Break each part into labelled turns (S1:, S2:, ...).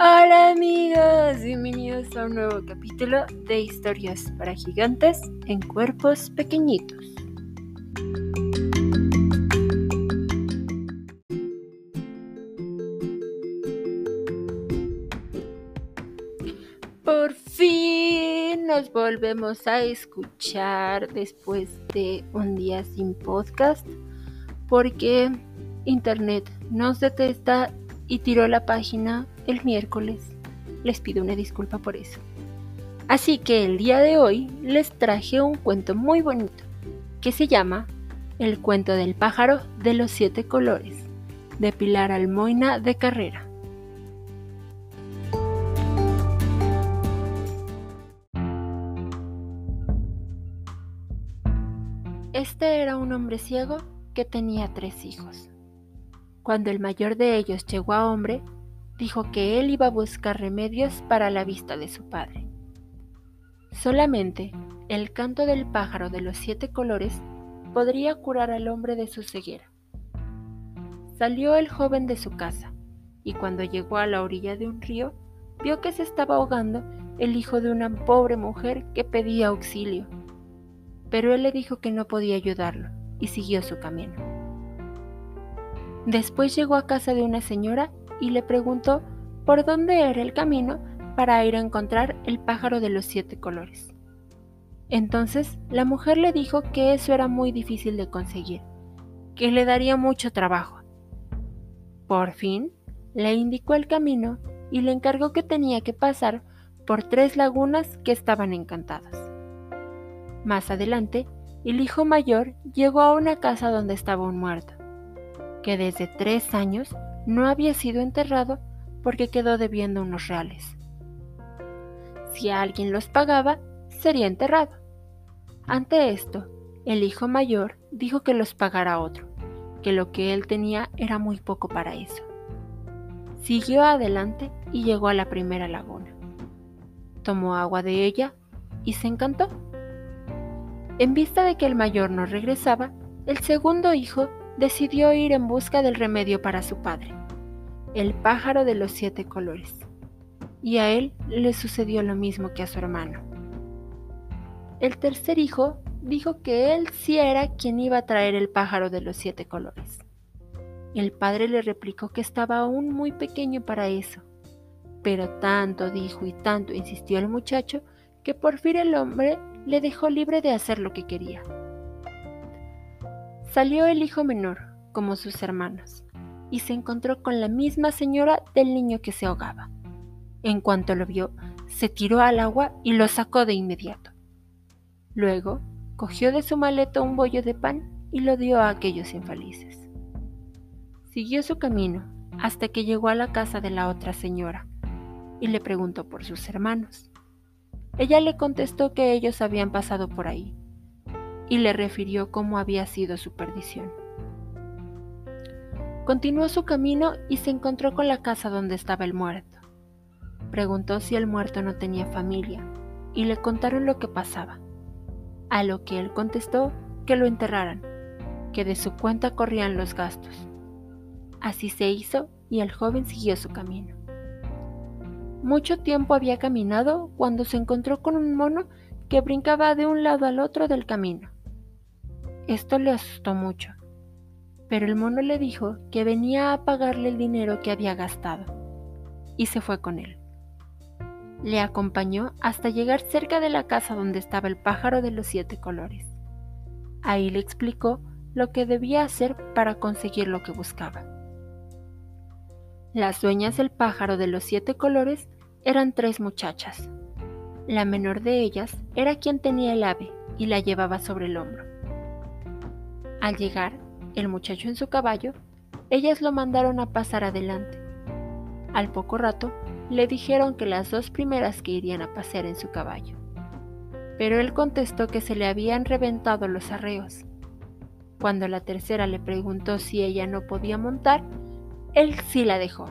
S1: Hola amigos, bienvenidos a un nuevo capítulo de historias para gigantes en cuerpos pequeñitos. Por fin nos volvemos a escuchar después de un día sin podcast porque internet nos detesta y tiró la página el miércoles. Les pido una disculpa por eso. Así que el día de hoy les traje un cuento muy bonito que se llama El cuento del pájaro de los siete colores de Pilar Almoina de Carrera. Este era un hombre ciego que tenía tres hijos. Cuando el mayor de ellos llegó a hombre, dijo que él iba a buscar remedios para la vista de su padre. Solamente el canto del pájaro de los siete colores podría curar al hombre de su ceguera. Salió el joven de su casa y cuando llegó a la orilla de un río, vio que se estaba ahogando el hijo de una pobre mujer que pedía auxilio. Pero él le dijo que no podía ayudarlo y siguió su camino. Después llegó a casa de una señora y le preguntó por dónde era el camino para ir a encontrar el pájaro de los siete colores. Entonces la mujer le dijo que eso era muy difícil de conseguir, que le daría mucho trabajo. Por fin, le indicó el camino y le encargó que tenía que pasar por tres lagunas que estaban encantadas. Más adelante, el hijo mayor llegó a una casa donde estaba un muerto, que desde tres años no había sido enterrado porque quedó debiendo unos reales. Si alguien los pagaba, sería enterrado. Ante esto, el hijo mayor dijo que los pagara otro, que lo que él tenía era muy poco para eso. Siguió adelante y llegó a la primera laguna. Tomó agua de ella y se encantó. En vista de que el mayor no regresaba, el segundo hijo decidió ir en busca del remedio para su padre el pájaro de los siete colores, y a él le sucedió lo mismo que a su hermano. El tercer hijo dijo que él sí era quien iba a traer el pájaro de los siete colores. El padre le replicó que estaba aún muy pequeño para eso, pero tanto dijo y tanto insistió el muchacho que por fin el hombre le dejó libre de hacer lo que quería. Salió el hijo menor, como sus hermanos, y se encontró con la misma señora del niño que se ahogaba. En cuanto lo vio, se tiró al agua y lo sacó de inmediato. Luego, cogió de su maleta un bollo de pan y lo dio a aquellos infelices. Siguió su camino hasta que llegó a la casa de la otra señora y le preguntó por sus hermanos. Ella le contestó que ellos habían pasado por ahí y le refirió cómo había sido su perdición. Continuó su camino y se encontró con la casa donde estaba el muerto. Preguntó si el muerto no tenía familia y le contaron lo que pasaba, a lo que él contestó que lo enterraran, que de su cuenta corrían los gastos. Así se hizo y el joven siguió su camino. Mucho tiempo había caminado cuando se encontró con un mono que brincaba de un lado al otro del camino. Esto le asustó mucho pero el mono le dijo que venía a pagarle el dinero que había gastado, y se fue con él. Le acompañó hasta llegar cerca de la casa donde estaba el pájaro de los siete colores. Ahí le explicó lo que debía hacer para conseguir lo que buscaba. Las dueñas del pájaro de los siete colores eran tres muchachas. La menor de ellas era quien tenía el ave y la llevaba sobre el hombro. Al llegar, el muchacho en su caballo, ellas lo mandaron a pasar adelante. Al poco rato, le dijeron que las dos primeras que irían a pasear en su caballo. Pero él contestó que se le habían reventado los arreos. Cuando la tercera le preguntó si ella no podía montar, él sí la dejó.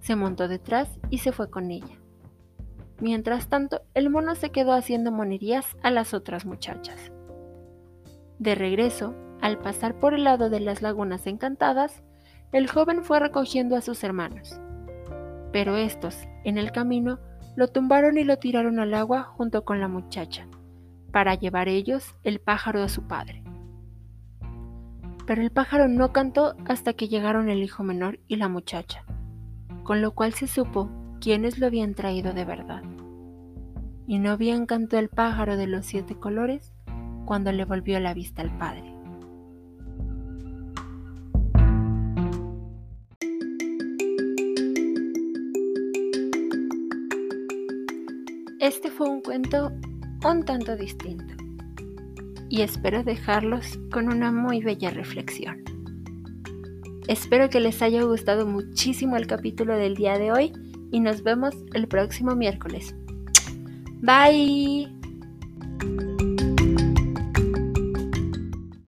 S1: Se montó detrás y se fue con ella. Mientras tanto, el mono se quedó haciendo monerías a las otras muchachas. De regreso, al pasar por el lado de las lagunas encantadas, el joven fue recogiendo a sus hermanos. Pero estos, en el camino, lo tumbaron y lo tiraron al agua junto con la muchacha, para llevar ellos el pájaro a su padre. Pero el pájaro no cantó hasta que llegaron el hijo menor y la muchacha, con lo cual se supo quiénes lo habían traído de verdad. Y no bien cantó el pájaro de los siete colores cuando le volvió la vista al padre. Este fue un cuento un tanto distinto y espero dejarlos con una muy bella reflexión. Espero que les haya gustado muchísimo el capítulo del día de hoy y nos vemos el próximo miércoles. Bye.